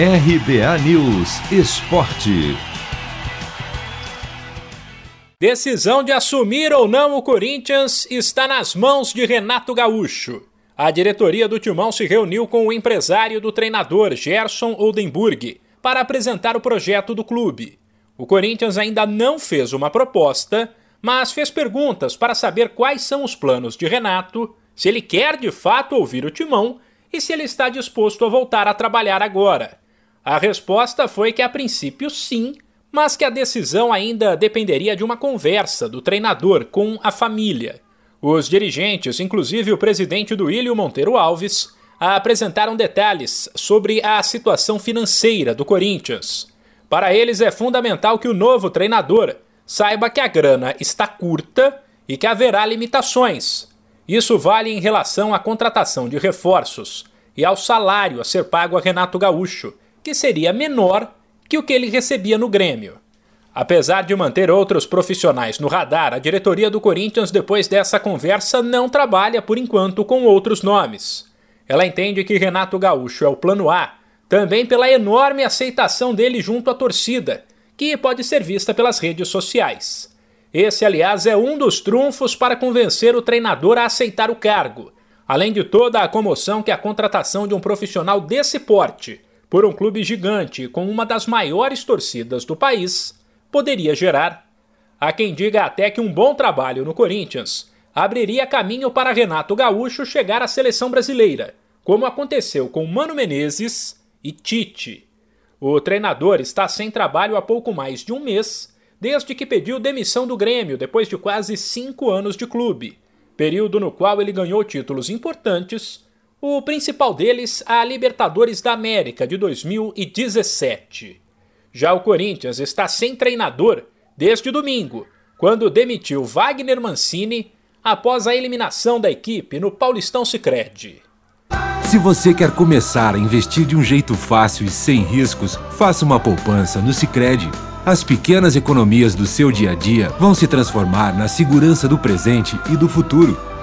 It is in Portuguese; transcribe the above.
RBA News Esporte. Decisão de assumir ou não o Corinthians está nas mãos de Renato Gaúcho. A diretoria do Timão se reuniu com o empresário do treinador, Gerson Oldenburg, para apresentar o projeto do clube. O Corinthians ainda não fez uma proposta, mas fez perguntas para saber quais são os planos de Renato, se ele quer de fato ouvir o Timão e se ele está disposto a voltar a trabalhar agora. A resposta foi que a princípio sim, mas que a decisão ainda dependeria de uma conversa do treinador com a família. Os dirigentes, inclusive o presidente do Ilho Monteiro Alves, apresentaram detalhes sobre a situação financeira do Corinthians. Para eles é fundamental que o novo treinador saiba que a grana está curta e que haverá limitações. Isso vale em relação à contratação de reforços e ao salário a ser pago a Renato Gaúcho, que seria menor que o que ele recebia no Grêmio. Apesar de manter outros profissionais no radar, a diretoria do Corinthians, depois dessa conversa, não trabalha por enquanto com outros nomes. Ela entende que Renato Gaúcho é o plano A, também pela enorme aceitação dele junto à torcida, que pode ser vista pelas redes sociais. Esse, aliás, é um dos trunfos para convencer o treinador a aceitar o cargo, além de toda a comoção que a contratação de um profissional desse porte por um clube gigante com uma das maiores torcidas do país poderia gerar. Há quem diga até que um bom trabalho no Corinthians abriria caminho para Renato Gaúcho chegar à seleção brasileira, como aconteceu com Mano Menezes e Tite. O treinador está sem trabalho há pouco mais de um mês, desde que pediu demissão do Grêmio depois de quase cinco anos de clube, período no qual ele ganhou títulos importantes o principal deles, a Libertadores da América de 2017. Já o Corinthians está sem treinador desde domingo, quando demitiu Wagner Mancini após a eliminação da equipe no Paulistão Sicredi. Se você quer começar a investir de um jeito fácil e sem riscos, faça uma poupança no Sicredi. As pequenas economias do seu dia a dia vão se transformar na segurança do presente e do futuro.